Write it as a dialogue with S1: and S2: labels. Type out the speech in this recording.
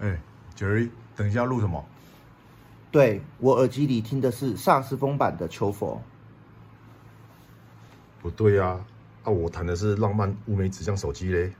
S1: 哎，Jerry，等一下录什么？
S2: 对我耳机里听的是萨斯风版的《求佛》。
S3: 不对呀，啊，我弹的是浪漫乌梅指向手机嘞。